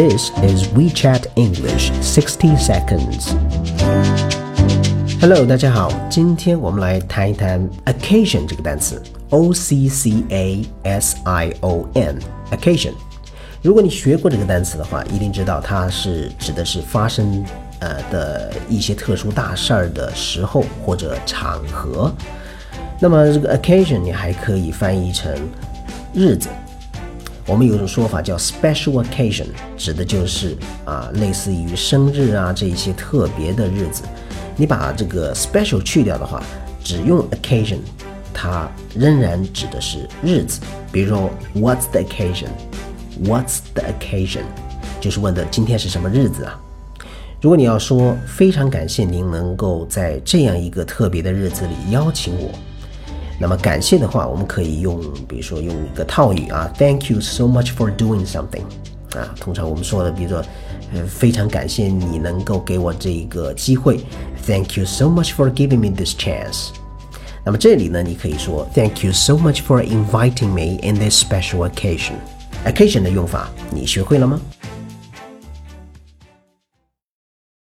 This is WeChat English 60 seconds. Hello，大家好，今天我们来谈一谈 occasion 这个单词，O C C A S I O N，occasion。如果你学过这个单词的话，一定知道它是指的是发生呃的一些特殊大事儿的时候或者场合。那么这个 occasion 你还可以翻译成日子。我们有一种说法叫 special occasion，指的就是啊类似于生日啊这一些特别的日子。你把这个 special 去掉的话，只用 occasion，它仍然指的是日子。比如说，What's the occasion？What's the occasion？就是问的今天是什么日子啊？如果你要说非常感谢您能够在这样一个特别的日子里邀请我，那么感谢的话，我们可以用，比如说用一个套语啊，Thank you so much for doing something。啊，通常我们说的，比如说，呃，非常感谢你能够给我这一个机会，Thank you so much for giving me this chance。那么这里呢，你可以说 Thank you so much for inviting me in this special occasion。occasion 的用法你学会了吗？